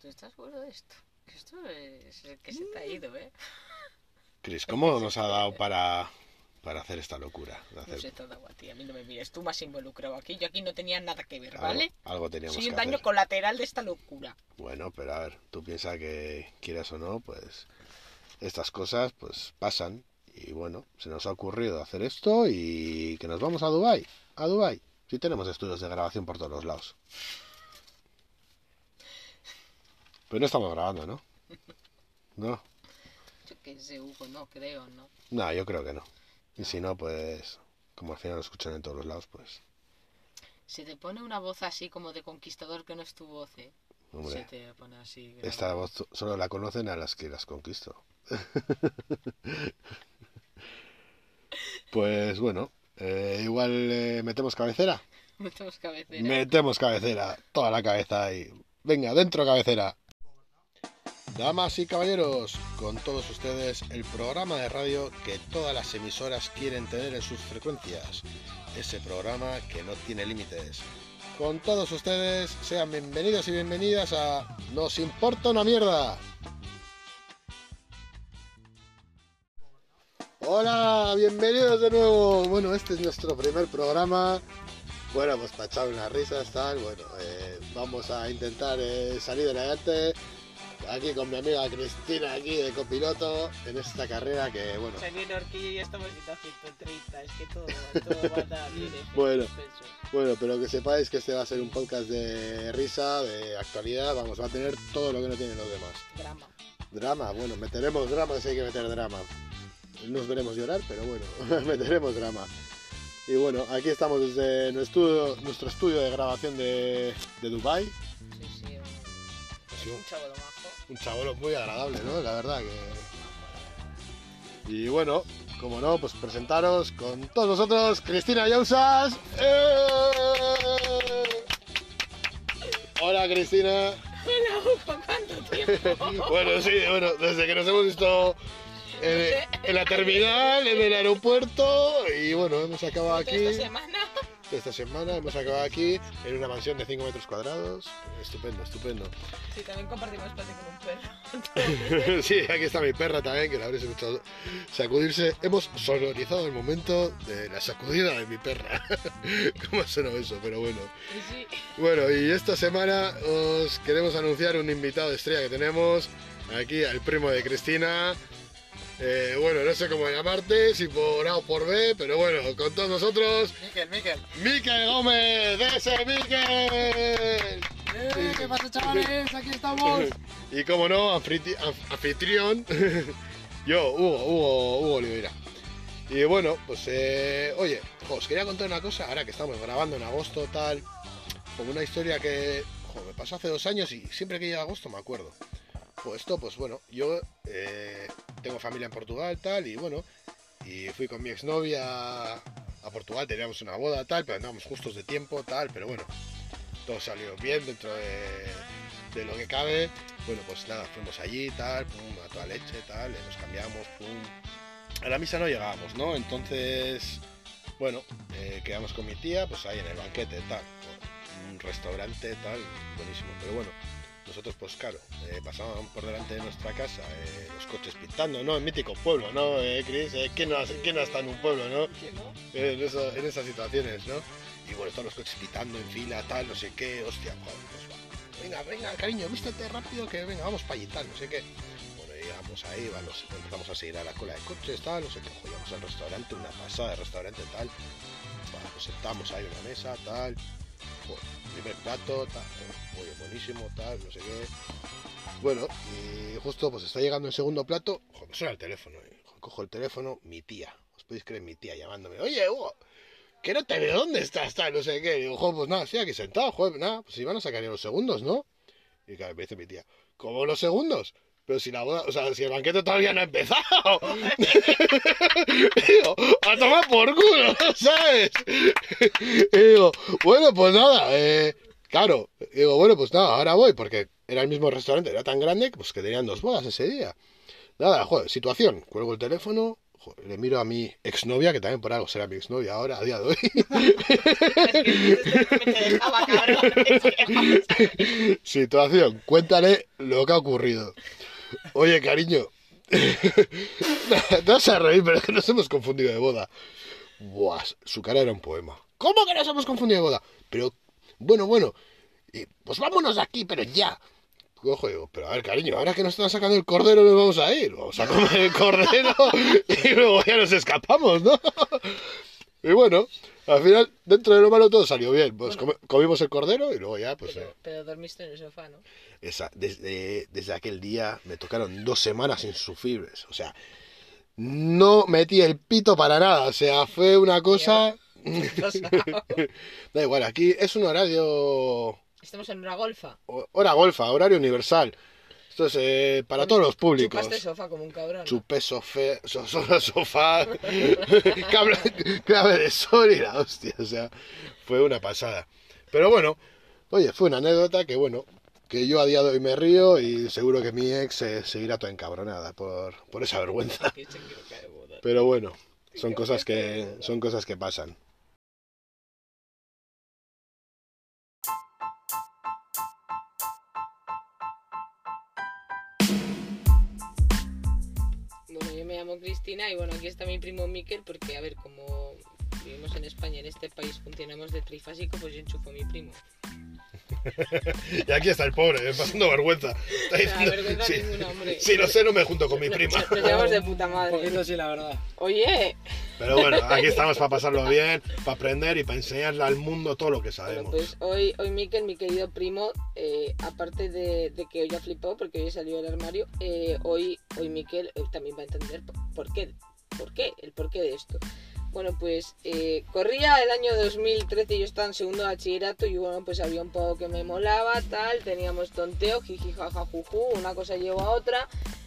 ¿tú estás seguro de esto? Esto es el que se te ha ido, ¿eh? Chris, ¿cómo nos ha dado para, para hacer esta locura? De No hacer- sé todo a ti, a mí no me mires, tú más involucrado aquí, yo aquí no tenía nada que ver, algo, ¿vale? algo teníamos Soy que un daño hacer. colateral de esta locura. Bueno, pero a ver, tú piensas que quieras o no, pues estas cosas pues pasan y bueno, se nos ha ocurrido hacer esto y que nos vamos a Dubai, a Dubai. Sí tenemos estudios de grabación por todos los lados. Pero no estamos grabando, ¿no? No, Yo qué sé, Hugo, no creo, ¿no? no, yo creo que no. Y si no, pues como al final lo escuchan en todos los lados, pues Se te pone una voz así como de conquistador que no es tu voz, ¿eh? Se hombre, te pone así. esta voz solo la conocen a las que las conquisto. Pues bueno, eh, igual eh, metemos cabecera. Metemos cabecera. Metemos cabecera, toda la cabeza ahí. Venga, dentro cabecera. Damas y caballeros, con todos ustedes el programa de radio que todas las emisoras quieren tener en sus frecuencias. Ese programa que no tiene límites. Con todos ustedes, sean bienvenidos y bienvenidas a Nos importa una mierda. Hola, bienvenidos de nuevo. Bueno, este es nuestro primer programa. Bueno, pues para echar unas risas, tal. Bueno, eh, vamos a intentar eh, salir adelante. Aquí con mi amiga Cristina, aquí de copiloto, en esta carrera que, bueno, Se viene horquilla y estamos en 130, es que todo, todo va a dar bien. Bueno. Bueno, pero que sepáis que este va a ser un podcast de risa, de actualidad. Vamos, va a tener todo lo que no tienen los demás. Drama. Drama, bueno, meteremos drama si hay que meter drama. Nos veremos llorar, pero bueno, meteremos drama. Y bueno, aquí estamos desde nuestro estudio, nuestro estudio de grabación de, de Dubai. Sí, sí, un, Sí, un chaval majo. Un chabolo muy agradable, ¿no? La verdad que... Y bueno, como no, pues presentaros con todos vosotros, Cristina Yausas. ¡Eh! Hola Cristina. Hola, Hugo, ¿cuánto tiempo? Bueno, sí, bueno, desde que nos hemos visto en, en la terminal, en el aeropuerto, y bueno, hemos acabado aquí Esta semana. Esta semana, hemos acabado aquí en una mansión de 5 metros cuadrados. Estupendo, estupendo. Sí, también compartimos espacio con un perro. sí, aquí está mi perra también, que la habréis escuchado sacudirse. Hemos sonorizado el momento de la sacudida de mi perra. ¿Cómo sonó eso? Pero bueno. Sí, Bueno, y esta semana os queremos anunciar un invitado de estrella que tenemos aquí, al primo de Cristina. Eh, bueno, no sé cómo llamarte, si por A o por B, pero bueno, con todos nosotros, Miquel, Miquel. Miquel Gómez, de ese Miquel. Eh, ¿Qué pasa, chavales? Aquí estamos. Y como no, anfitri- anf- anfitrión, yo, Hugo, Hugo, Hugo Oliveira. Y bueno, pues eh, oye, os quería contar una cosa, ahora que estamos grabando en agosto, tal, como una historia que jo, me pasó hace dos años y siempre que llega agosto me acuerdo. Pues esto, pues bueno, yo eh, tengo familia en Portugal, tal, y bueno, y fui con mi exnovia a Portugal, teníamos una boda, tal, pero andábamos justos de tiempo, tal, pero bueno, todo salió bien dentro de, lo que cabe. Bueno, pues nada, fuimos allí, tal, pum, a toda leche, tal, nos cambiamos, pum. A la misa no llegábamos, ¿no? Entonces, bueno, eh, quedamos con mi tía, pues ahí en el banquete, tal, un restaurante, tal, buenísimo. Pero bueno, nosotros, pues claro, eh, pasaban por delante de nuestra casa eh, los coches pintando, ¿no? En mítico pueblo, ¿no, eh, Chris? Eh, ¿quién, no, ha- ¿Quién no está en un pueblo, no? ¿Qué no? en, en esas situaciones, ¿no? Y bueno, todos los coches pitando en fila, tal, no sé qué, hostia, joder, pues va. Venga, venga, cariño, vístete rápido que venga, vamos para allí, tal, no sé qué. Bueno, llegamos ahí, va, los- empezamos a seguir a la cola de coches, tal, no sé qué, llegamos al restaurante, una pasada de restaurante, tal. Va, nos sentamos ahí en una mesa, tal. Primer plato, tal, oye, buenísimo, tal, no sé qué. Bueno, y justo pues está llegando el segundo plato, suena el teléfono, eh. cojo el teléfono, mi tía, os podéis creer, mi tía llamándome, oye, Hugo, que no te veo, ¿dónde estás? Tal, no sé qué. Y digo, pues nada, sí, aquí sentado, joder, nada, pues iban a sacar ya los segundos, ¿no? Y claro, me dice mi tía, ¿cómo los segundos? Pero si la boda, o sea, si el banquete todavía no ha empezado. digo, a tomar por culo, ¿sabes? y digo, bueno, pues nada, eh, claro, digo, bueno, pues nada, ahora voy, porque era el mismo restaurante, era tan grande, pues que tenían dos bodas ese día. Nada, joder, situación, cuelgo el teléfono, joder, le miro a mi exnovia, que también por algo será mi exnovia ahora, a día de hoy. Situación, cuéntale lo que ha ocurrido. Oye, cariño. Te vas a reír, pero es que nos hemos confundido de boda. Buah, su cara era un poema. ¿Cómo que nos hemos confundido de boda? Pero, bueno, bueno. y, pues vámonos de aquí, pero ya. Cojo y digo, pero a ver, cariño, ahora que nos están sacando el cordero, nos vamos a ir. Vamos a comer el cordero y luego ya nos escapamos, ¿no? Y bueno, al final, dentro de lo malo, todo salió bien. Pues comimos el cordero y luego ya, pues. eh, Pero, dormiste en el sofá, ¿no? esa, desde, desde aquel día me tocaron dos semanas insufribles. O sea, no metí el pito para nada. O sea, fue una cosa. da igual, aquí es un horario. Estamos en una golfa. Hora golfa, horario universal. Esto es eh, para todos los públicos. Chupaste sofá como un cabrón. Chupé sofé, so, so- sofá, cable, clave de sol y la hostia. O sea, fue una pasada. Pero bueno, oye, fue una anécdota que bueno, que yo a día de hoy me río y seguro que mi ex eh, seguirá toda encabronada por, por esa vergüenza. Se. Pero bueno, son cosas que, son cosas que pasan. Me llamo Cristina y bueno, aquí está mi primo Miquel porque, a ver, como vivimos en España, en este país funcionamos de trifásico, pues yo enchufo a mi primo. Y aquí está el pobre, pasando vergüenza. Está diciendo, vergüenza "Si- ninguna, hombre". si lo sé, no me junto con mi prima. Nos llevamos de puta madre. poquito sí, la verdad. Oye, Pero bueno, aquí estamos para pasarlo bien, para aprender y para enseñarle al mundo todo lo que bueno, sabemos. pues hoy, hoy Miquel, mi querido primo, eh, aparte de, de que hoy ha flipado porque hoy salió del armario, eh, hoy, hoy Miquel eh, también va a entender por, por qué, por qué, el porqué de esto. Bueno, pues eh, corría el año 2013, yo estaba en segundo bachillerato y bueno, pues había un poco que me molaba, tal, teníamos tonteo, jiji, jaja, juju, una cosa llevó a otra.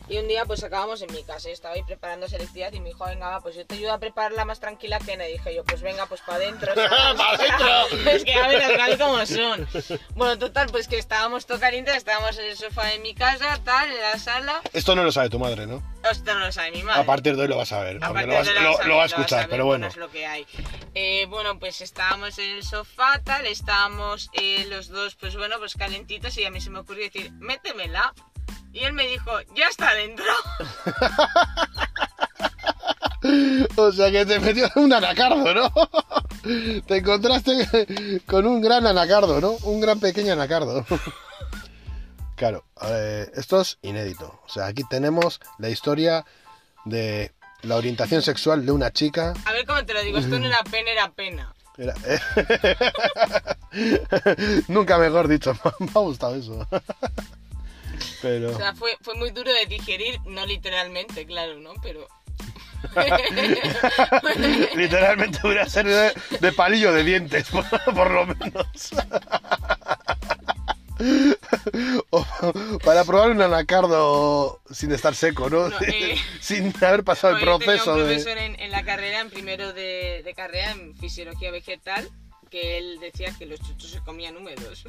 Y un día pues acabamos en mi casa, yo estaba ahí preparando selectividad y me dijo, venga, va, pues yo te ayudo a prepararla más tranquila que nadie. Dije yo, pues venga, pues para adentro. ¡Pa' dentro! es que a ver, cosas como son. Bueno, total, pues que estábamos todo calientes, estábamos en el sofá de mi casa, tal, en la sala. Esto no lo sabe tu madre, ¿no? Esto no lo sabe mi madre. A partir de hoy lo vas a ver, A lo, vas- lo- lo va a escuchar, pero bueno. Es lo que hay. Eh, bueno, pues estábamos en el sofá, tal, estábamos eh, los dos, pues bueno, pues calentitos y a mí se me ocurrió decir, métemela. Y él me dijo, ya está dentro. O sea que te metió un anacardo, ¿no? Te encontraste con un gran anacardo, ¿no? Un gran pequeño anacardo. Claro, eh, esto es inédito. O sea, aquí tenemos la historia de la orientación sexual de una chica. A ver cómo te lo digo, esto no era pena, era pena. Era- Nunca mejor dicho, me ha gustado eso. Pero... O sea, fue, fue muy duro de digerir, no literalmente, claro, ¿no? Pero... Literalmente hubiera servido de, de palillo de dientes, por, por lo menos. O para probar un anacardo sin estar seco, ¿no? No, eh, sin haber pasado el Yo tenía proceso un de... profesor en, en la carrera, en primero de, de carrera, en fisiología vegetal, que él decía que los chuchos se comían húmedos.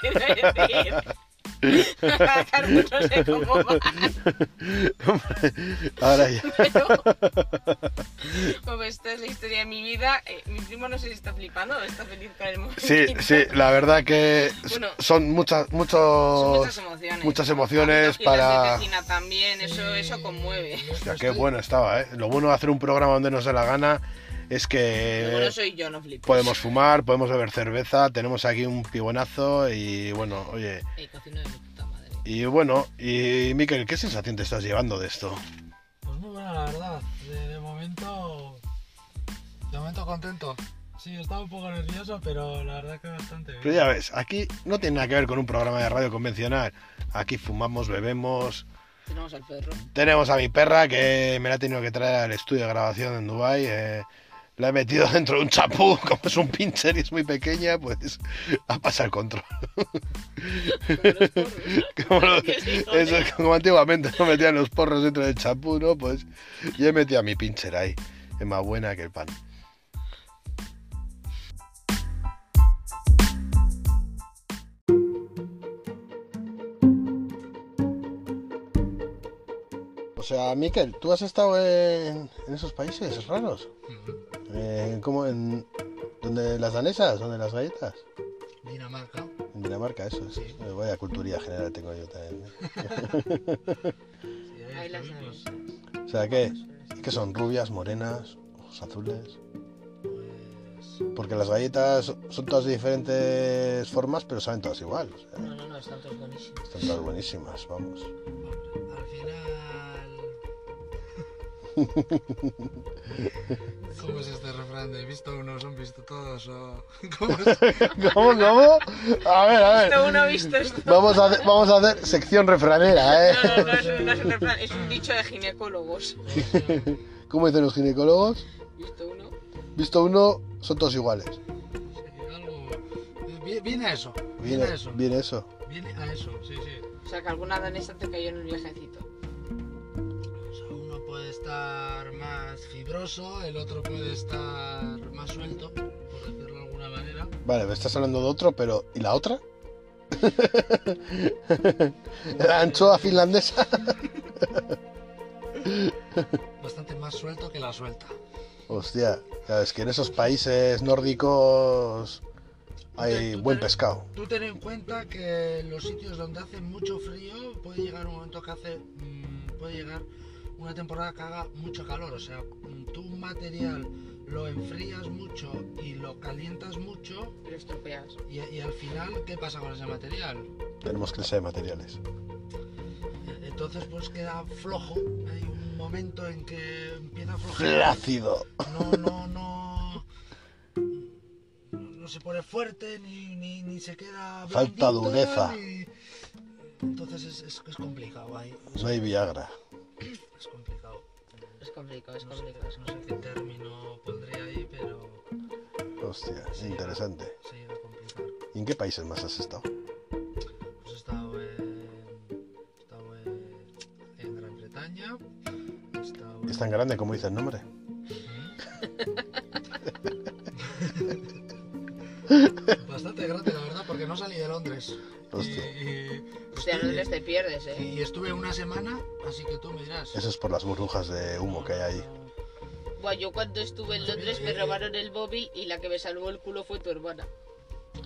Quiero decir... Claro, no sé cómo va, Ahora ya. pero... Pues esta es la historia de mi vida. Eh, mi primo no sé si está flipando o está feliz con el momento. Sí, sí, la verdad que Bueno, son muchas, Son muchos... muchas emociones. muchas emociones Y para- La vecina también, eso, eso conmueve. Hostia, qué bueno estaba, ¿eh? Lo bueno de hacer un programa donde nos dé la gana es que bueno soy yo, no podemos fumar, podemos beber cerveza, tenemos aquí un pibonazo y bueno, oye... Cocino de mi puta madre. Y bueno, y Miquel, ¿qué sensación te estás llevando de esto? Pues muy buena, la verdad. De, de momento. De momento contento. Sí, estaba un poco nervioso, pero la verdad que bastante bien. Pero ya ves, aquí no tiene nada que ver con un programa de radio convencional. Aquí fumamos, bebemos. Tenemos al perro. Tenemos a mi perra que me la he tenido que traer al estudio de grabación en Dubai. eh, la he metido dentro de un chapú, como es un pincher y es muy pequeña, pues a pasar el control. Como los eso es antiguamente no metían los porros dentro del chapú, ¿no? Pues yo he metido a mi pincher ahí. Es más buena que el pan. sea, Miquel, ¿tú has estado en, en esos países raros? Eh, ¿Cómo en. ¿Donde las danesas? ¿Donde las galletas? Dinamarca. En Dinamarca, eso, sí. Sí. Eh, Vaya culturía general tengo yo también. Sí, ahí Ahí las estuvimos. danesas. O sea, ¿qué? ¿Qué son? ¿Rubias, morenas, ojos azules? Pues. Porque las galletas son todas de diferentes formas, pero saben todas igual. o sea, No, no, no, están todos buenísimos. están todas buenísimas, vamos. ¿Cómo es este refrán de visto uno son visto todos? O... ¿Cómo es? ¿Cómo, cómo? A ver, a Esto uno ha visto esto. Vamos a, hacer, vamos a hacer sección refranera, ¿eh? No, no, no, es, un- no es un refrán, es un dicho de ginecólogos. ¿Cómo dicen los ginecólogos? ¿Visto uno? Visto uno, son todos iguales. Sí, algo. vi- Viene a eso. Viene, Viene, a eso. viene eso. Viene a eso, sí, sí. O sea, que alguna danesa te cayó en el viajecito. Estar más fibroso, el otro puede estar más suelto, por decirlo de alguna manera. Vale, me estás hablando de otro, pero ¿y la otra? ¿La anchoa finlandesa? Bastante más suelto que la suelta. Hostia, es que en esos países nórdicos hay Tú buen pescado. Tú ten en cuenta que en los sitios donde hace mucho frío puede llegar un momento que hace mm, puede llegar una temporada que haga mucho calor, o sea, tú un material lo enfrías mucho y lo calientas mucho Y lo estropeas. y, y al final ¿qué pasa con ese material? Tenemos clase de materiales. Entonces pues queda flojo, hay un momento en que empieza a flojar. Flácido. no, no, no, no se pone fuerte ni, ni, ni se queda Falta dureza. ni- Entonces es, es, es complicado No hay Viagra. es complicado. Es complicado, es No sé, complicado. no sé qué término pondré ahí, pero Hostia, interesante. se llega a complicar. ¿Y en qué países más has estado? Pues he estado en, he estado en, en Gran Bretaña, he estado en- ¿Es tan grande como dice el nombre? Bastante grande, la verdad, porque no salí de Londres. Hostia. Y, y O sea, no les te pierdes, ¿eh? y estuve una semana, así que tú me dirás. Eso es por las burbujas de humo que hay ahí. Buah, yo cuando estuve en Londres me robaron el móvil y la que me salvó el culo fue tu hermana.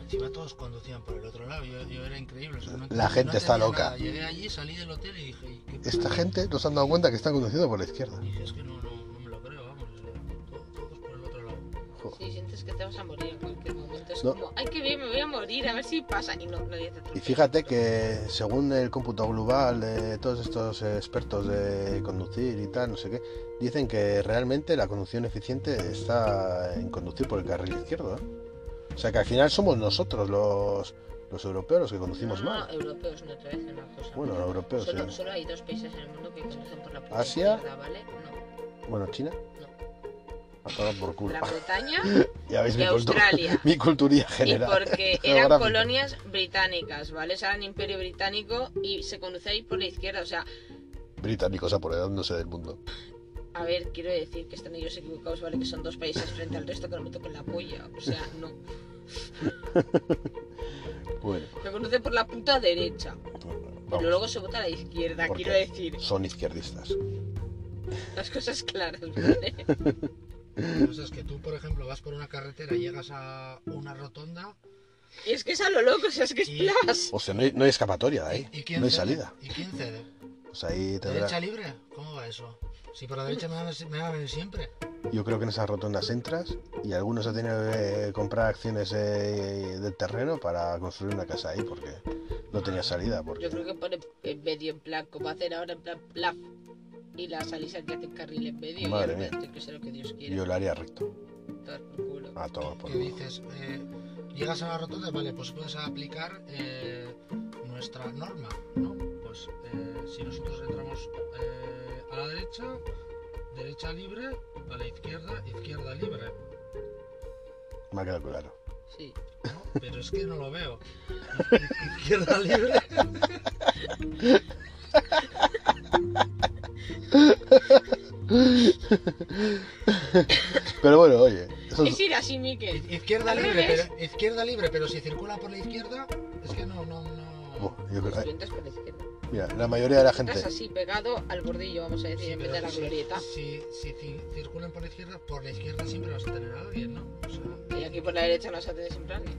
Encima todos conducían por el otro lado, yo, yo era increíble. o sea, no La gente no está loca. nada. Llegué allí, salí del hotel y dije, ¿y qué Esta gente no se han dado cuenta que están conduciendo por la izquierda. Y dije, es que no, no, Jo. Sí, sientes que te vas a morir en cualquier momento. Es No. como, ay, qué bien, me voy a morir, a ver si pasa. Y no, nadie te Y fíjate que según el cómputo global de todos estos expertos de conducir y tal, no sé qué, dicen que realmente la conducción eficiente está en conducir por el carril izquierdo. ¿eh? O sea que al final somos nosotros los, los europeos los que conducimos no, no, mal. europeos, no te voy a decir una cosa. Bueno, europeos, solo, sí. solo hay dos países en el mundo que conducen por la ¿Asia? izquierda, ¿vale? No, Bueno, China. A por culo. Gran Bretaña Ya veis y mi, cultu- Australia. mi culturía Y general. porque eran colonias británicas, ¿vale? O sea, eran imperio británico y se conduce ahí por la izquierda. O sea, Británicos apoderándose del mundo. a ver, quiero decir que están ellos equivocados, ¿vale? Que son dos países frente al resto que no me toquen la polla. O sea, no. Bueno, Se conduce por la puta derecha. vamos, Pero luego se vota a la izquierda, quiero decir. Son izquierdistas. Las cosas claras, ¿vale? O sea, es que tú, por ejemplo, vas por una carretera, llegas a una rotonda Y es que es a lo loco, o sea, es que es Y- plas. O sea, no hay, no hay escapatoria de ahí. ¿y, y quién No hay cede? salida. ¿Y quién cede? Pues ahí. ¿Derecha libre? ¿Cómo va eso? Si por la derecha me va, a- me va a venir siempre. Yo creo que en esas rotondas entras y algunos han tenido que comprar acciones eh, del terreno para construir una casa ahí porque no tenía salida. Porque... Yo creo que pone en medio, en plan, como hacen ahora, en plan, plaf. Y la salida que hace carril en medio. Madre y mía. que ser lo que Dios quiere. Yo lo haría recto. Dar por culo. A tomar por Que culo. dices, eh, llegas a la rotonda, vale, pues puedes aplicar eh, nuestra norma, ¿no? Pues eh, si nosotros entramos eh, a la derecha, derecha libre, a la izquierda, izquierda libre, Me ha quedado claro. Sí. ¿no? Pero es que no lo veo. Izquierda libre. Pero bueno, oye, eso es- Es ir así, Miquel. Izquierda Al libre, revés. pero, izquierda libre, pero si circula por la izquierda, es que no, no, no. Yo creo- por la izquierda. Mira, la mayoría de la Estás gente. así pegado al bordillo, vamos a decir, Sí, en vez pero de la si- glorieta. Si, si ci- circulan por la izquierda, por la izquierda siempre vas a tener a alguien, ¿no? O sea, Y aquí por la derecha no se atiende siempre a alguien.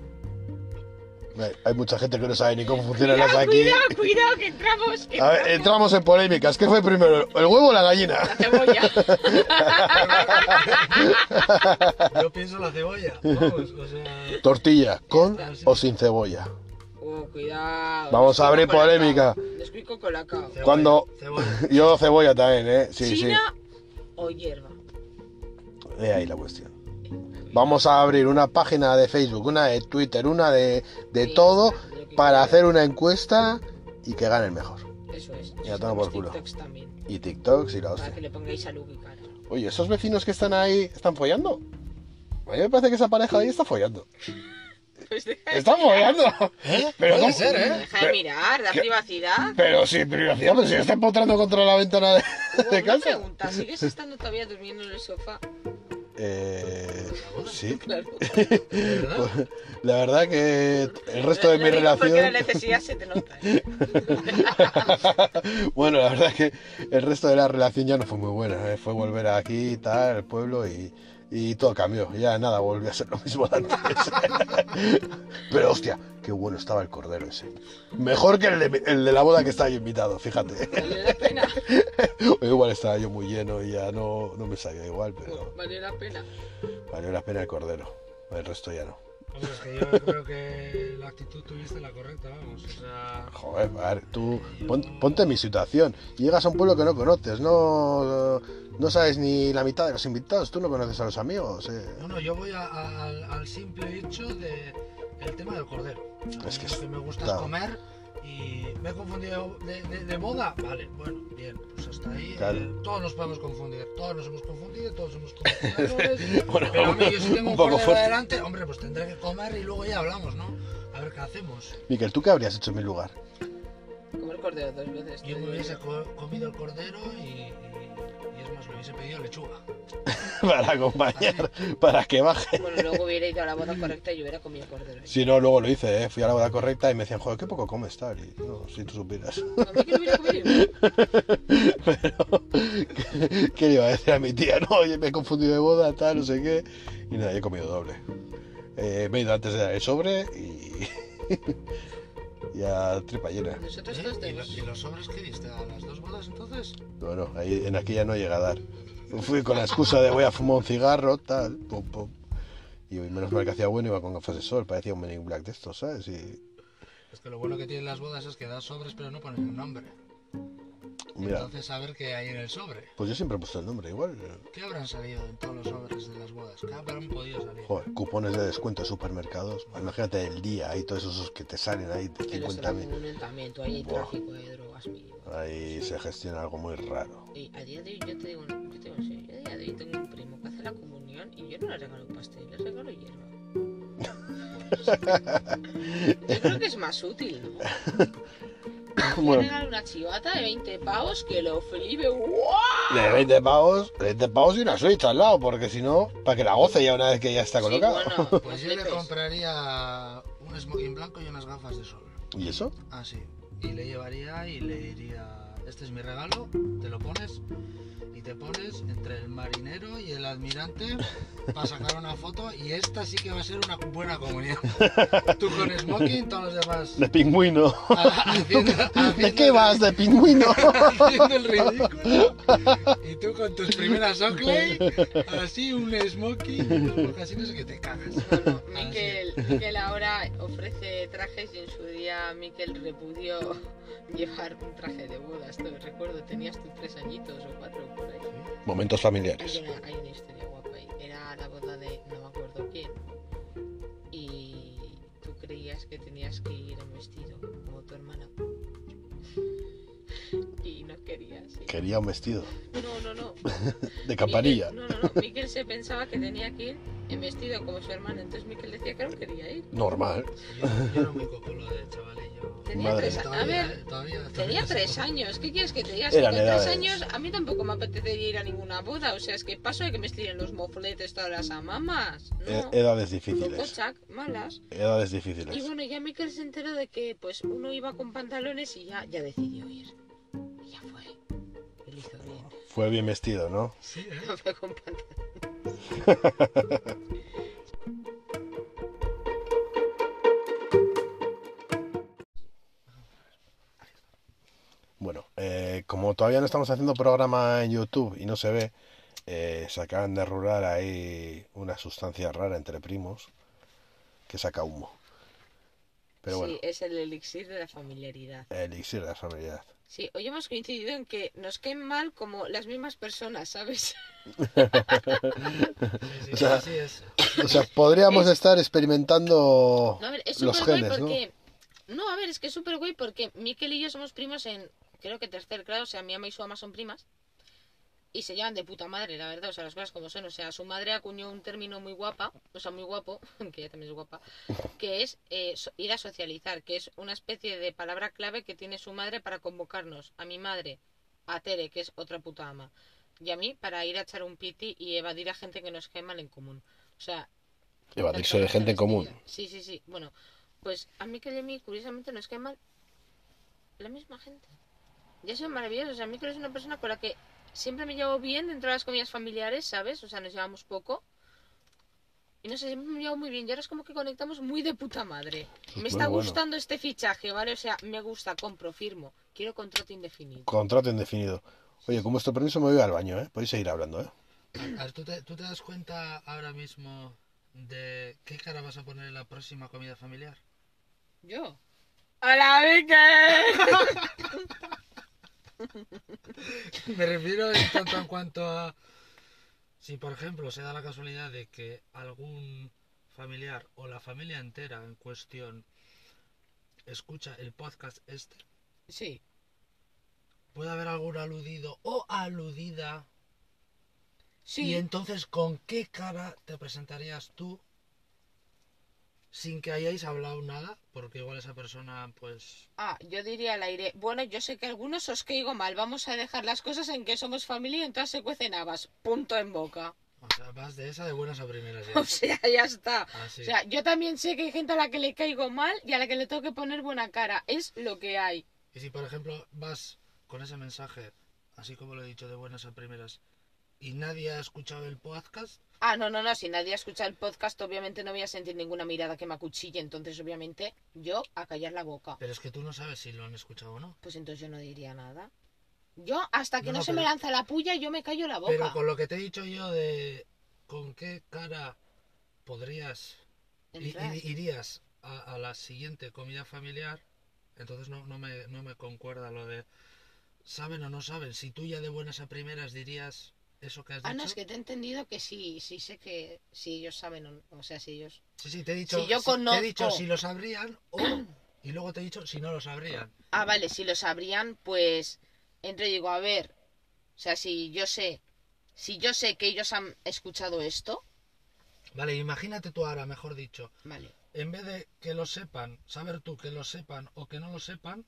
Hay- mucha gente que no sabe ni cómo funcionan las Cuidado, aquí. cuidado, cuidado, que entramos. que A ver, entramos. en polémicas. ¿Qué fue primero, el huevo o la gallina? La cebolla. yo pienso la cebolla, vamos, o sea... Tortilla, ¿con o sin cebolla? Oh, cuidado. Vamos a abrir polémica. Con cebolla, Cuando- Cebolla. Yo cebolla también, ¿eh? Sí, sí. ¿China o hierba? He ahí la cuestión. Vamos a abrir una página de Facebook, una de Twitter, una de, de Sí, todo para hacer una encuesta y que gane el mejor. Eso es. Ya, por culo. TikToks también. Y TikToks y la Para hostia. que le pongáis. Oye, ¿esos vecinos que están ahí están follando? A mí me parece que esa pareja ahí está follando. Pues deja, ¡Están follando! ¿Eh? Pero Puede ¿cómo? ser, ¿eh? deja de mirar, da ¿Qué? privacidad. Pero sin privacidad, pues si está empotrando contra la ventana de, de una casa. pregunta, ¿sigues estando todavía durmiendo en el sofá? Eh, sí. Claro. Pues, la verdad que el resto de mi digo Porque la relación... necesidad se te nota. ¿eh? bueno, la verdad que el resto de la relación ya no fue muy buena. ¿eh? Fue volver aquí, tal, al pueblo y, y todo cambió. Ya nada, volvió a ser lo mismo de antes. Pero hostia, qué bueno estaba el cordero ese. Mejor que el de, el de la boda que estaba yo invitado, fíjate. Vale la pena. Igual estaba yo muy lleno y ya no, no me sabía igual, pero Vale la pena. valió la pena el cordero. El resto ya no. Es que yo creo que la actitud tuviste la correcta, vamos, o sea... Joder, ver, tú pon- ponte en mi situación. Llegas a un pueblo que no conoces, no, no sabes ni la mitad de los invitados, tú no conoces a los amigos. eh. No, no, yo voy a- a- al, al simple hecho de el tema del cordero. Es que lo que me gusta es comer y me he confundido de, de- de boda. Vale, bueno, bien, pues hasta ahí. Claro. eh, todos nos podemos confundir, todos nos hemos confundido, todos somos confundidores. Bueno, pero a mí, yo si tengo un poco fuerte. adelante, hombre, pues tendré que comer y luego ya hablamos, ¿no? A ver qué hacemos. Miquel, ¿tú qué habrías hecho en mi lugar? Comer cordero dos veces. Yo me hubiese comido el cordero y, y- y es más, le hubiese pedido lechuga. para acompañar, para que baje. Bueno, luego hubiera ido a la boda correcta y hubiera comido cordero. Si no, luego lo hice, ¿eh? fui a la boda correcta y me decían, joder, qué poco comes tal. Y no, si tú supieras. A mí que hubiera comido. Pero, ¿qué, qué le iba a decir a mi tía? No, oye, me he confundido de boda, tal, no sé qué. Y nada, yo he comido doble. Eh, me he ido antes de dar el sobre y. y a tripa llena. Nosotros ¿Eh? ¿Y, lo- tenemos. y los sobres qué diste? ¿A las dos bodas entonces? Bueno, ahí, en aquella no llega a dar. Fui con la excusa de voy a fumar un cigarro, tal, pum, pum. Y menos mal que hacía bueno, iba con gafas de sol, parecía un Men Black de estos, ¿sabes? Es que lo bueno que tienen las bodas es que das sobres pero no ponen el nombre. Mira, Entonces saber qué hay en el sobre. pues yo siempre he puesto el nombre, igual. ¿Qué habrán salido en todos los sobres de las bodas? ¿Qué habrán podido salir? Joder, cupones de descuento de supermercados. Imagínate el día y todos esos que te salen ahí de Que los 50 mil. un ahí hay Buah. tráfico de drogas mínimo. Ahí se gestiona algo muy raro. Y a día de hoy, yo te digo, yo te digo en serio, yo a día de hoy tengo un primo que hace la comunión y yo no le regalo pastel, le regalo hierba. Yo creo que es más útil, ¿no? Le Bueno, regalo una chivata de 20 pavos que lo flipe. ¡guau! de 20 pavos, de 20 pavos y una Switch al lado, porque si no, para que la goce ya una vez que ya está Sí, colocado. bueno, Pues yo le compraría un smoking blanco y unas gafas de sol. ¿Y eso? Ah, sí. Y le llevaría y le diría, este es mi regalo, te lo pones y te pones entre el marinero y el admirante para sacar una foto y esta sí que va a ser una buena comunión. Tú con smoking, todos los demás De pingüino. haciendo, ¿De qué el- vas? ¿De pingüino? haciendo el ridículo y tú con tus primeras Oakley así un smoking y unos mocasines que te cagas Bueno, Así. Miquel ahora ofrece trajes y en su día Miquel repudió llevar un traje de boda. Esto recuerdo, tenías tus tres añitos o cuatro por ahí. Momentos Hay familiares. una, hay una historia guapa ahí. Era la boda de no me acuerdo quién. Y tú creías que tenías que ir en vestido como tu hermana. Y. Quería un vestido No, no, no. de campanilla. Miquel- no, no, no. Miquel se pensaba que tenía que ir en vestido como su hermana. Entonces Miquel decía que no quería ir. Normal. yo, yo era muy cocolo de chavalillo Tenía Madre tres. A ver, todavía, tenía tres años. ¿Qué quieres que te diga? Es Eran que con tres edades. años a mí tampoco me apetecería ir a ninguna boda. O sea, es que paso de que me estiren los mofletes todas las amamas. E- No. edades Fue difíciles. cochac, malas. Edades Y difíciles. bueno, ya Miquel se enteró de que pues uno iba con pantalones y ya, ya decidió ir. Fue bien vestido, ¿no? Sí, ¿eh? No fue con pantalones. Bueno, eh, como todavía no estamos haciendo programa en YouTube y no se ve, eh, se acaban de rular ahí una sustancia rara entre primos que saca humo. Pero bueno, Sí, es el elixir de la familiaridad. el elixir de la familiaridad. Sí, hoy hemos coincidido en que nos caen mal como las mismas personas, ¿sabes? Sí, sí, O sea, así es. O sea, podríamos Es- estar experimentando No, a ver, es los genes, ¿no? porque... ¿no? a ver, es que es súper guay porque Miquel y yo somos primos en, creo que tercer grado, o sea, mi ama y su ama son primas. Y se llevan de puta madre, la verdad, o sea, las cosas como son. O sea, su madre acuñó un término muy guapa, o sea, muy guapo, que ella también es guapa, que es eh, ir a socializar, que es una especie de palabra clave que tiene su madre para convocarnos, a mi madre, a Tere, que es otra puta ama, y a mí para ir a echar un piti y evadir a gente que nos cae mal en común. O sea, Evadirse de gente en común. Sí, sí, sí. Bueno, pues a mí que a mí, curiosamente, nos cae mal la misma gente. Ya son maravillosos. O sea, a mí que es una persona con la que siempre me llevo bien dentro de las comidas familiares, ¿sabes? O sea, nos llevamos poco. Y no sé, siempre me llevo muy bien. Y ahora es como que conectamos muy de puta madre. Me está bueno. gustando este fichaje, ¿vale? O sea, me gusta, compro, firmo. Quiero contrato indefinido. Contrato indefinido. Oye, con vuestro permiso me voy al baño, ¿eh? Podéis seguir hablando, ¿eh? A ver, ¿tú te, tú te das cuenta ahora mismo de qué cara vas a poner en la próxima comida familiar? ¿Yo? ¡Hola, Miquel! Me refiero en tanto en cuanto a si por ejemplo se da la casualidad de que algún familiar o la familia entera en cuestión escucha el podcast este, Sí. puede haber algún aludido o aludida Sí. y entonces con qué cara te presentarías tú sin que hayáis hablado nada, porque igual esa persona pues Ah, yo diría al aire, bueno, yo sé que algunos os caigo mal, vamos a dejar las cosas en que somos familia y entonces se cuecen habas, punto en boca. o sea, vas de esa de buenas a primeras ya. O sea, ya está. Así. O sea, yo también sé que hay gente a la que le caigo mal y a la que le tengo que poner buena cara, es lo que hay. Y si por ejemplo vas con ese mensaje, así como lo he dicho, de buenas a primeras, y nadie ha escuchado el podcast, Ah, no, no, no, si nadie escucha el podcast, obviamente no voy a sentir ninguna mirada que me acuchille, entonces obviamente yo a callar la boca. pero es que tú no sabes si lo han escuchado o no. Pues entonces yo no diría nada. Yo, hasta que No, no, no, se pero- me lanza la puya, yo me callo la boca. Pero con lo que te he dicho yo de con qué cara podrías i- Entrar. i- irías a, a la siguiente comida familiar, entonces no, no, me, no me concuerda lo de saben o no saben. Si tú ya de buenas a primeras dirías eso que has Ah, dicho. no, es que te he entendido que sí, sí sé que si ellos saben o no, o sea, si ellos... Sí, sí, te he dicho, Si yo si- te he dicho conozco- si lo sabrían o y luego te he dicho si no lo sabrían. Ah, vale, si lo sabrían, pues entro y digo, a ver, o sea, si yo sé, si yo sé que ellos han escuchado esto, Vale, imagínate tú ahora, mejor dicho, vale, en vez de que lo sepan, saber tú que lo sepan o que no lo sepan,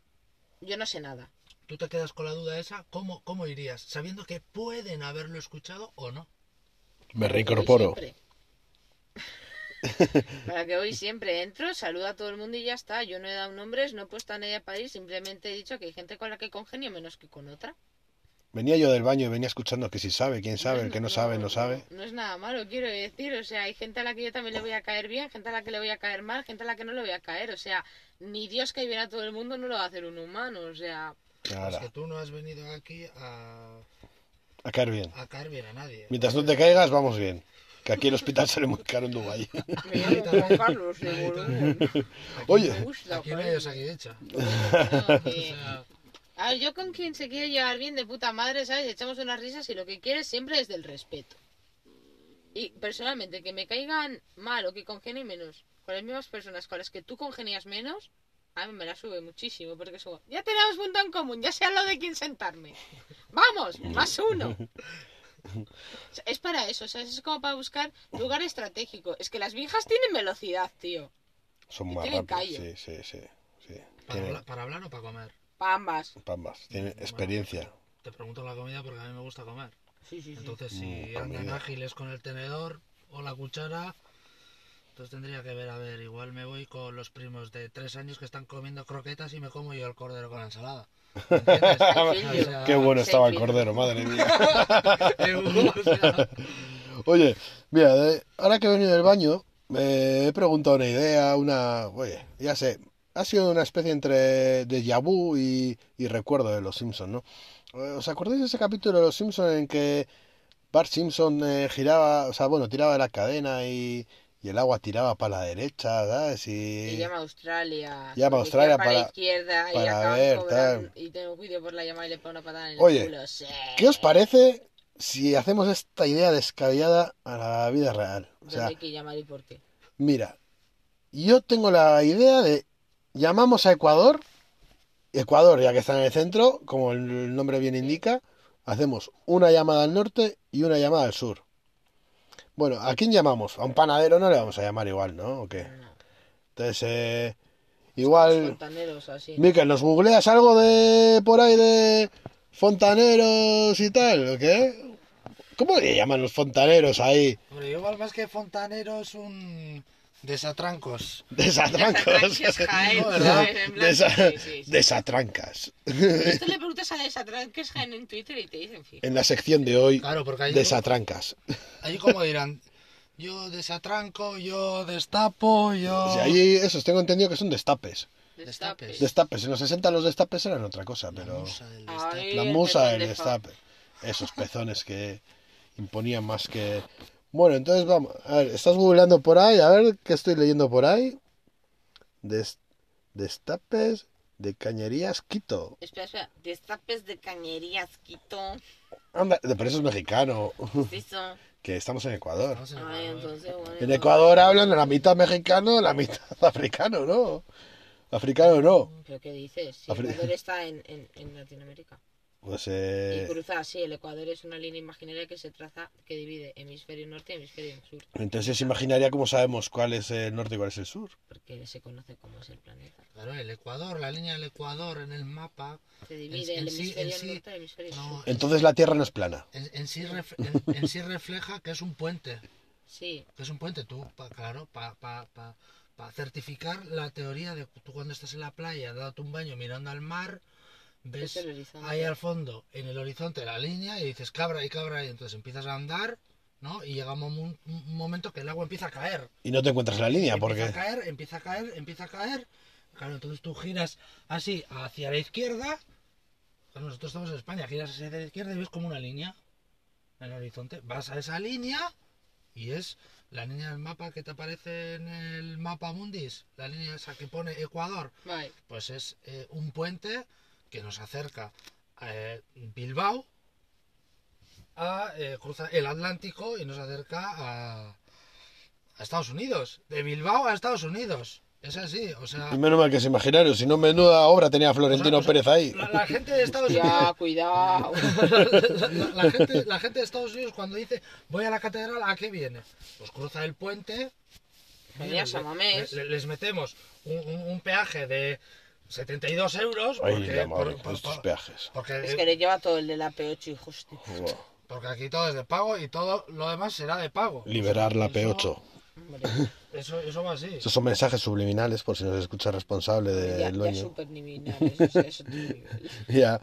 yo no sé nada. Tú te quedas con la duda esa, ¿cómo, cómo irías? Sabiendo que pueden haberlo escuchado o no. Me reincorporo. Para que hoy siempre entro, saludo a todo el mundo y ya está. Yo no he dado nombres, no he puesto a nadie a parir, simplemente he dicho que hay gente con la que congenio menos que con otra. Venía yo del baño y venía escuchando que si sabe, quién sabe, el que no sabe, no sabe. No, es nada malo, quiero decir. O sea, hay gente a la que yo también le voy a caer bien, gente a la que le voy a caer mal, gente a la que no le voy a caer. O sea, ni Dios que bien a todo el mundo no lo va a hacer un humano. O sea, Es Ahora, que tú no has venido aquí a, a caer bien. a caer bien a nadie. Mientras no te caigas, vamos bien. Que aquí el hospital sale muy caro en Dubái. me llamo Juan Carlos. Oye, Aquí no hay que- sea, A ver, yo con quien se quiere llevar bien de puta madre, ¿sabes? Echamos unas risas y lo que quieres siempre es del respeto. Y personalmente, que me caigan mal o que congenien menos con las mismas personas con las que tú congenias menos, a mí me la sube muchísimo, porque es como, ya tenemos punto en común, ya sé a lo de quién sentarme. ¡Vamos! ¡Más uno! O sea, es para eso, ¿sabes? Es como para buscar lugar estratégico. Es que las viejas tienen velocidad, tío. son Y más callo. Sí, sí, sí. sí. ¿Para, Tiene- hablar, ¿Para hablar o para comer? Pa' ambas. Pambas, tiene experiencia. Te pregunto la comida porque a mí me gusta comer. Sí, sí, sí. Entonces, Mm, si comida. andan ágiles con el tenedor o la cuchara, entonces tendría que ver, a ver, igual me voy con los primos de tres años que están comiendo croquetas y me como yo el cordero con la ensalada. ¿Me entiendes? Seinfeld. O sea, Qué bueno estaba el cordero, madre mía. Oye, mira, de- ahora que he venido del baño, me he preguntado una idea, una... Oye, ya sé, ha sido una especie entre déjà vu y, y recuerdo de Los Simpsons, ¿no? Eh, ¿Os acordáis de ese capítulo de Los Simpsons en que Bart Simpson eh, giraba, o sea, bueno, tiraba de la cadena y, y el agua tiraba para la derecha, ¿sabes? Y Y... llama a Australia. Llama a y Australia para, para- la izquierda y acaba ver, cobrando- tal. Y tengo cuidado por la llamada y le pone una patada en el Oye, culo. Sí. ¿Qué os parece si hacemos esta idea descabellada a la vida real? O ¿Dónde sea, hay que llamar y por qué? Mira, yo tengo la idea de llamamos a Ecuador, Ecuador ya que está en el centro, como el nombre bien indica, hacemos una llamada al norte y una llamada al sur. Bueno, ¿a quién llamamos? A un panadero no le vamos a llamar igual, ¿no? ¿O qué? No. Entonces, eh, Los igual, fontaneros así. Miquel, ¿nos googleas algo de por ahí de fontaneros y tal? ¿O qué? ¿Cómo le llaman los fontaneros ahí? hombre, yo igual más que fontanero es un desatrancos. Desatrancos. Sí, sí, sí. Desatrancas. Esto le preguntas a Desatranques Jaén en Twitter y te dicen. En la sección de hoy, Claro, porque ahí, desatrancas. ahí como dirán, yo desatranco, yo destapo, yo... Sea, ahí esos tengo entendido que son destapes. Destapes. Destapes. En los 60 los destapes eran otra cosa, La pero musa del Ay, destape. la el musa del destape. Esos pezones que imponían más que... Bueno, entonces vamos. A ver, estás googleando por ahí, a ver qué estoy leyendo por ahí. Des- destapes de cañerías Quito. Espera, espera. Destapes de cañerías, Quito. Anda, pero eso es mexicano, Eso. que estamos en Ecuador. Vamos en Ay, Ecuador. entonces, bueno. En Ecuador hablan la mitad mexicano, la mitad africano, ¿no? Africano no. ¿Pero qué dices? Si Afri- Ecuador está en, en, en Latinoamérica. Pues Y eh, cruza así, el Ecuador es una línea imaginaria que se traza, que divide hemisferio norte y hemisferio sur, entonces imaginaría cómo sabemos cuál es el norte y cuál es el sur. porque se conoce como es el planeta. Claro, el Ecuador, la línea del Ecuador en el mapa, Se divide En- el en sí- hemisferio en sí- norte y el hemisferio no, sur. Entonces la Tierra no es plana. en, en sí, ref- en- en sí refleja que es un puente. Sí, Que es un puente, tú, pa- claro, para pa, pa, pa certificar la teoría de que tú cuando estás en la playa, dándote un baño mirando al mar, ves ahí al fondo, en el horizonte, la línea y dices cabra y cabra y entonces empiezas a andar, ¿no? Y llega un, un momento que el agua empieza a caer. Y no te encuentras en la línea empieza porque... a caer, empieza a caer, empieza a caer. Claro, entonces tú giras así hacia la izquierda. Claro, nosotros estamos en España, giras hacia la izquierda y ves como una línea en el horizonte. Vas a esa línea y es la línea del mapa que te aparece en el mapa mundis, la línea esa que pone Ecuador, pues es eh, un puente que nos acerca a eh, Bilbao, a, eh, cruza el Atlántico y nos acerca a, a Estados Unidos. De Bilbao a Estados Unidos. Es así, o sea... Y menos mal que es imaginario, si no menuda obra tenía Florentino o sea, Pérez ahí. La, la gente de Estados Ya, Unidos... cuidado. La, la- la gente, la gente de Estados Unidos cuando dice voy a la catedral, ¿a qué viene? Pues cruza el puente. Venía le- San Mamés. le- le- les metemos un, un- un peaje de 72 euros. Ay, porque, la madre, por- por- estos por- peajes. porque, Es que le lleva todo el de la P8 y justo. Porque aquí todo es de pago y todo lo demás será de pago. Liberar la Eso- P8. Hombre, Eso, eso va así. Esos son mensajes subliminales por si nos escucha responsable ya, del ya dueño. súper nivel, eso, es- eso es otro nivel. Ya.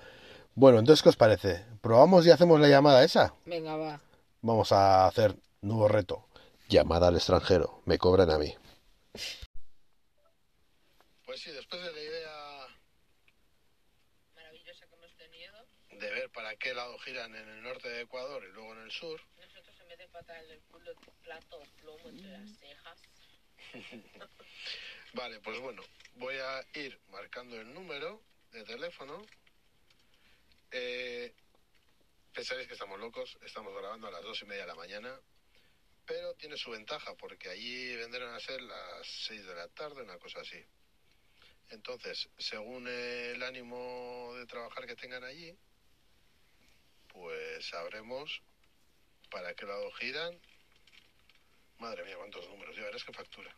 Bueno, entonces, ¿qué os parece? ¿Probamos y hacemos la llamada esa? Venga, va. Vamos a hacer nuevo reto. Llamada al extranjero. Me cobran a mí. Pues sí, después de idea Maravillosa que hemos tenido. de ver para qué lado giran en el norte de Ecuador y luego en el sur, Nosotros en vez de patada en el culo, plato plomo entre las cejas. Vale, pues bueno, voy a ir marcando el número de teléfono. Eh, pensaréis que estamos locos, estamos grabando a las dos y media de la mañana, pero tiene su ventaja porque allí vendrán a ser las seis de la tarde, una cosa así. Entonces, según el ánimo de trabajar que tengan allí, pues sabremos para qué lado giran. Madre mía, cuántos números, ya verás qué factura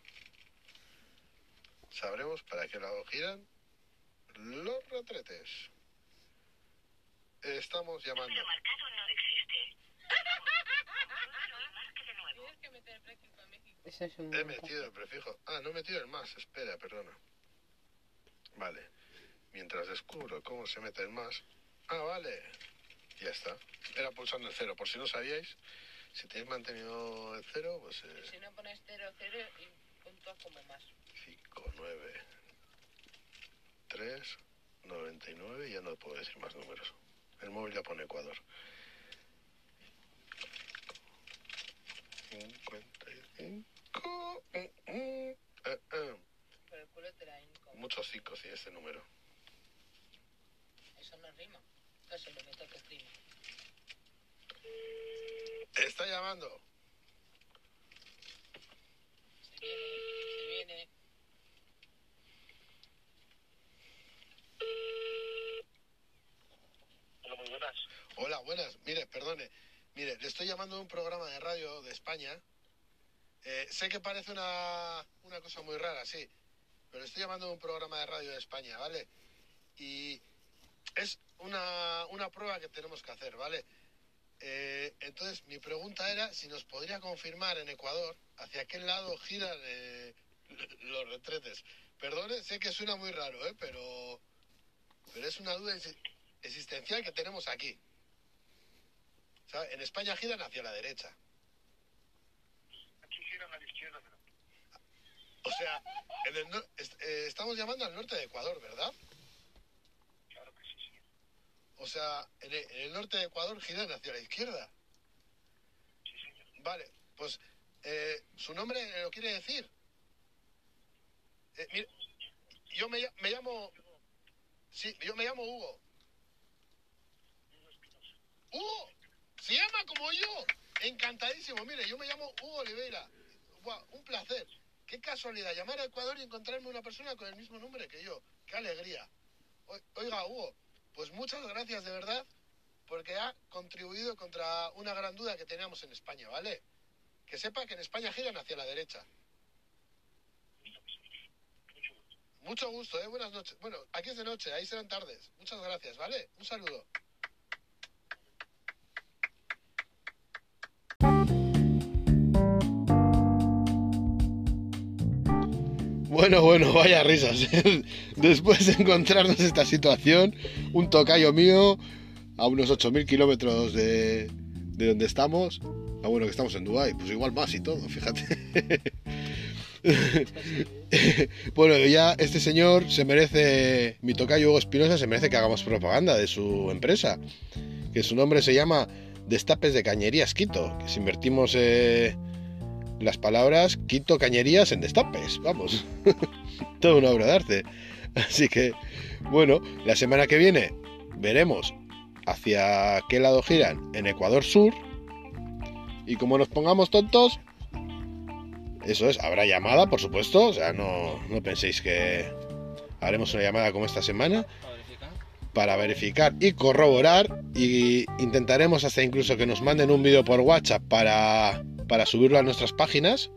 sabremos para qué lado giran los retretes. Estamos llamando. número marcado no existe. Eso es un He metido el prefijo. Ah, no he metido el más. Espera, perdona. Vale. Mientras descubro cómo se mete el más. Ah, vale. Ya está. Era pulsando el cero. Por si no sabíais, si tenéis mantenido el cero, pues eh, Si no pones 0, 0 y puntos como más. 5, 9, 3, 99. Ya no puedo decir más números. El móvil ya pone Ecuador. 55. eh, eh, eh. Por el culo te la. Muchos 5 sí, este número. Eso no rima. Le meto. Está llamando. Se viene, se viene. Hola, muy buenas. Hola, buenas. Mire, perdone. Mire, le estoy llamando de un programa de radio de España. Eh, sé que parece una, una cosa muy rara, sí. Pero le estoy llamando de un programa de radio de España, ¿vale? Y es una, una prueba que tenemos que hacer, ¿vale? Eh, entonces, mi pregunta era si nos podría confirmar en Ecuador hacia qué lado giran eh, los retretes. Perdone, sé que suena muy raro, ¿eh? Pero, pero es una duda exi- existencial que tenemos aquí. En España giran hacia la derecha. Aquí giran a la izquierda, pero O sea, en el eh, estamos llamando al norte de Ecuador, ¿verdad? claro que sí, sí. O sea, en el, en el norte de Ecuador giran hacia la izquierda. Sí, señor. Vale, pues, eh, ¿su nombre lo quiere decir? Eh, mire, yo me, me llamo... Sí, yo me llamo Hugo. ¡Hugo! Se llama como yo. Encantadísimo. Mire, yo me llamo Hugo Oliveira. Buah, un placer. Qué casualidad. Llamar a Ecuador y encontrarme una persona con el mismo nombre que yo. Qué alegría. Oiga, Hugo, pues muchas gracias de verdad porque ha contribuido contra una gran duda que teníamos en España, ¿vale? Que sepa que en España giran hacia la derecha. Mucho gusto, ¿eh? Buenas noches. Bueno, aquí es de noche, ahí serán tardes. Muchas gracias, ¿vale? Un saludo. Bueno, bueno, vaya risas. Después de encontrarnos esta situación, un tocayo mío a unos 8.000 kilómetros de, de donde estamos. Ah, bueno, que estamos en Dubái, pues igual más y todo, fíjate. bueno, ya este señor se merece, mi tocayo Hugo Espinosa se merece que hagamos propaganda de su empresa, que su nombre se llama Destapes de Cañerías Quito, que si invertimos eh, las palabras Quito Cañerías en Destapes, vamos, toda una obra de arte. Así que, bueno, la semana que viene veremos hacia qué lado giran en Ecuador Sur. Y como nos pongamos tontos, eso es, habrá llamada, por supuesto. O sea, no, no penséis que haremos una llamada como esta semana para verificar y corroborar. Y intentaremos hasta incluso que nos manden un vídeo por WhatsApp para, para subirlo a nuestras páginas.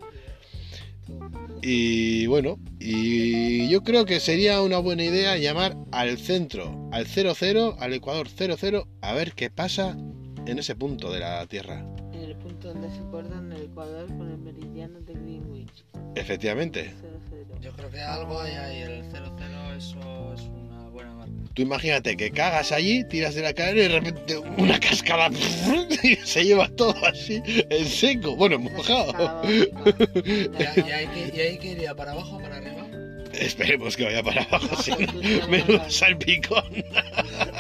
Y bueno, y yo creo que sería una buena idea llamar al centro, al 00, al Ecuador 00, a ver qué pasa en ese punto de la Tierra. En el punto donde se cortan el Ecuador con el meridiano de Greenwich. Efectivamente. 00. Yo creo que algo hay ahí, el 00 eso es una buena marca. Tú imagínate que cagas allí, tiras de la cadena y de repente una cascada y se lleva todo así en seco, bueno, mojado. ¿Y, y hay que, y hay que iría para abajo o para arriba? Esperemos que vaya para abajo, si no, menudo salpicón.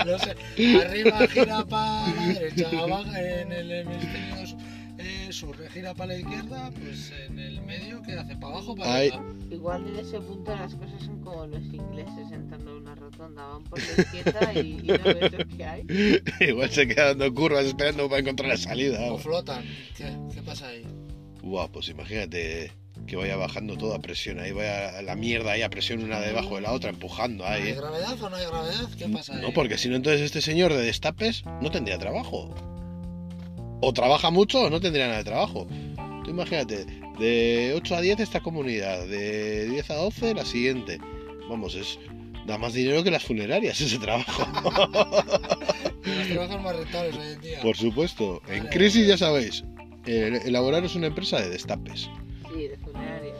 No sé, arriba gira para la derecha, abajo en el hemisferio sur, eh, sur gira para la izquierda, pues en el medio que hace para abajo para Ahí. arriba. Igual en ese punto las cosas son como los ingleses entrando en una rotonda, van por la izquierda y, y no ves lo que hay. Igual se queda dando curvas esperando para encontrar la salida. O flotan. ¿Qué, ¿Qué pasa ahí? Guau, pues imagínate que vaya bajando toda presión, ahí vaya la mierda ahí a presión una debajo de la otra, empujando ahí. ¿Hay ¿eh? gravedad o no hay gravedad? ¿Qué pasa ahí? No, porque si no, entonces este señor de destapes no tendría trabajo. O trabaja mucho o no tendría nada de trabajo. Tú imagínate, de 8 a 10 esta comunidad, de 10 a 12 la siguiente. Vamos, es Da más dinero que las funerarias ese trabajo. Los trabajos más rentables hoy en día. Por supuesto. En Vale, crisis vale. ya sabéis. elaboraros una empresa de destapes. Sí, de funeraria.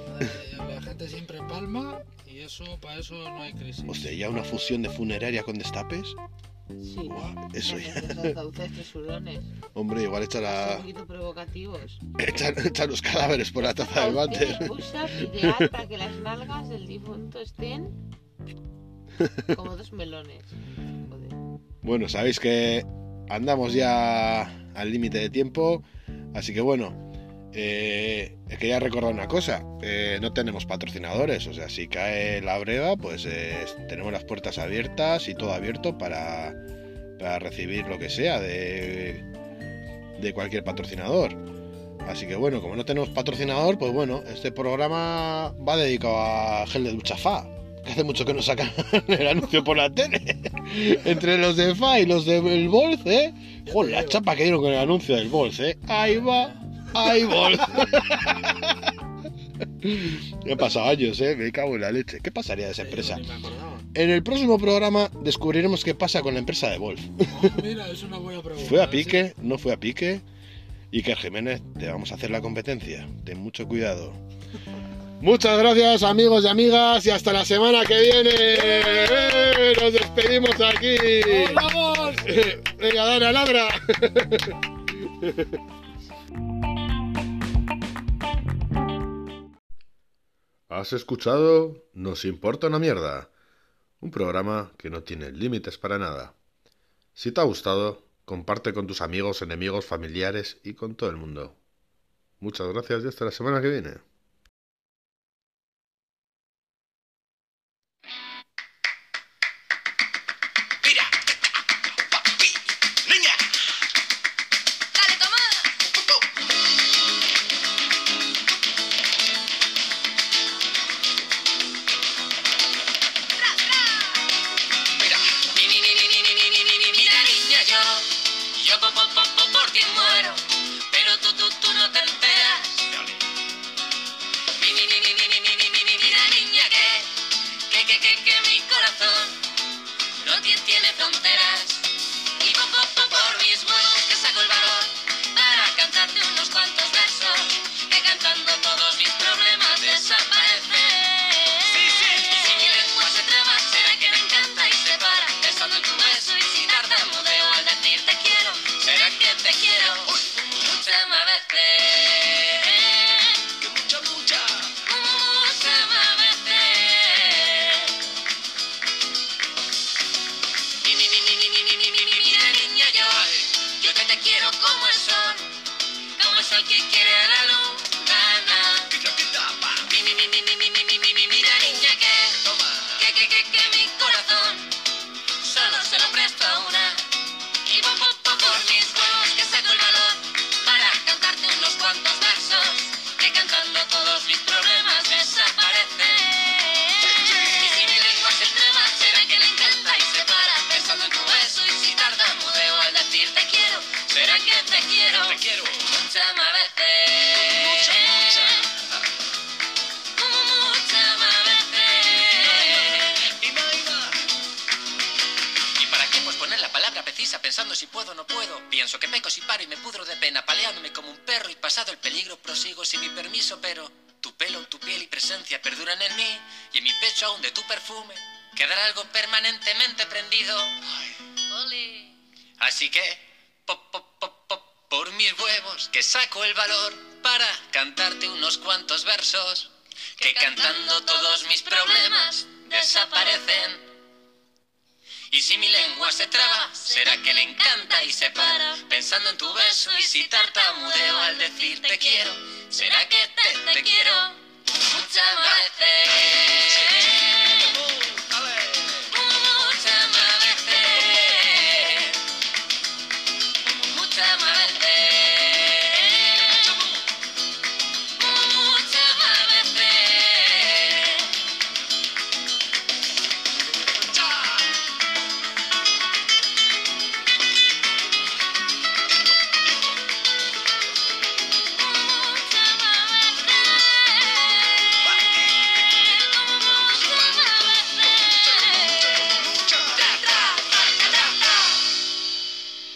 La gente siempre palma y eso, para eso no hay crisis. Hostia, ya una fusión de funeraria con destapes. Sí, Buah, eso ya. Hombre, igual echa, Un poquito provocativos. echa, echa los cadáveres por la taza del váter. Ideal para que las nalgas del difunto estén como dos melones. Joder. Bueno, sabéis que andamos ya al límite de tiempo, así que bueno, eh, quería recordar una cosa, eh, no tenemos patrocinadores, o sea, si cae la breva, pues eh, tenemos las puertas abiertas y todo abierto para, para recibir lo que sea de, de cualquier patrocinador. Así que bueno, como no tenemos patrocinador, pues bueno, este programa va dedicado a gel de ducha Fa, que hace mucho que no sacan el anuncio por la tele. Entre los de Fa y los del Bolz, ¿eh? Joder, la chapa que dieron con el anuncio del Bolz, ¿eh? Ahí va, ahí Bolz. Ya han pasado años, ¿eh? Me cago en la leche. ¿Qué pasaría de esa empresa? En el próximo programa descubriremos qué pasa con la empresa de Wolf. Oh, mira, es una buena pregunta. ¿Fue a ¿sí? pique? ¿No fue a pique? Iker Jiménez, te vamos a hacer la competencia. Ten mucho cuidado. Muchas gracias amigos y amigas y hasta la semana que viene. ¡Eh! Nos despedimos aquí. ¡Vamos! Venga, Dana, ladra. Has escuchado Nos importa una mierda, un programa que no tiene límites para nada. Si te ha gustado, comparte con tus amigos, enemigos, familiares y con todo el mundo. Muchas gracias y hasta la semana que viene. Que peco si paro y me pudro de pena, paleándome como un perro y pasado el peligro prosigo sin mi permiso, pero tu pelo, tu piel y presencia perduran en mí y en mi pecho aún de tu perfume quedará algo permanentemente prendido. Ole. Así que, po, po, po, po, por mis huevos, que saco el valor para cantarte unos cuantos versos, que cantando todos mis problemas desaparecen. Y si mi lengua se traba, será que le encanta y se para, pensando en tu beso y si tartamudeo al decir te quiero, será que te, te quiero muchas veces.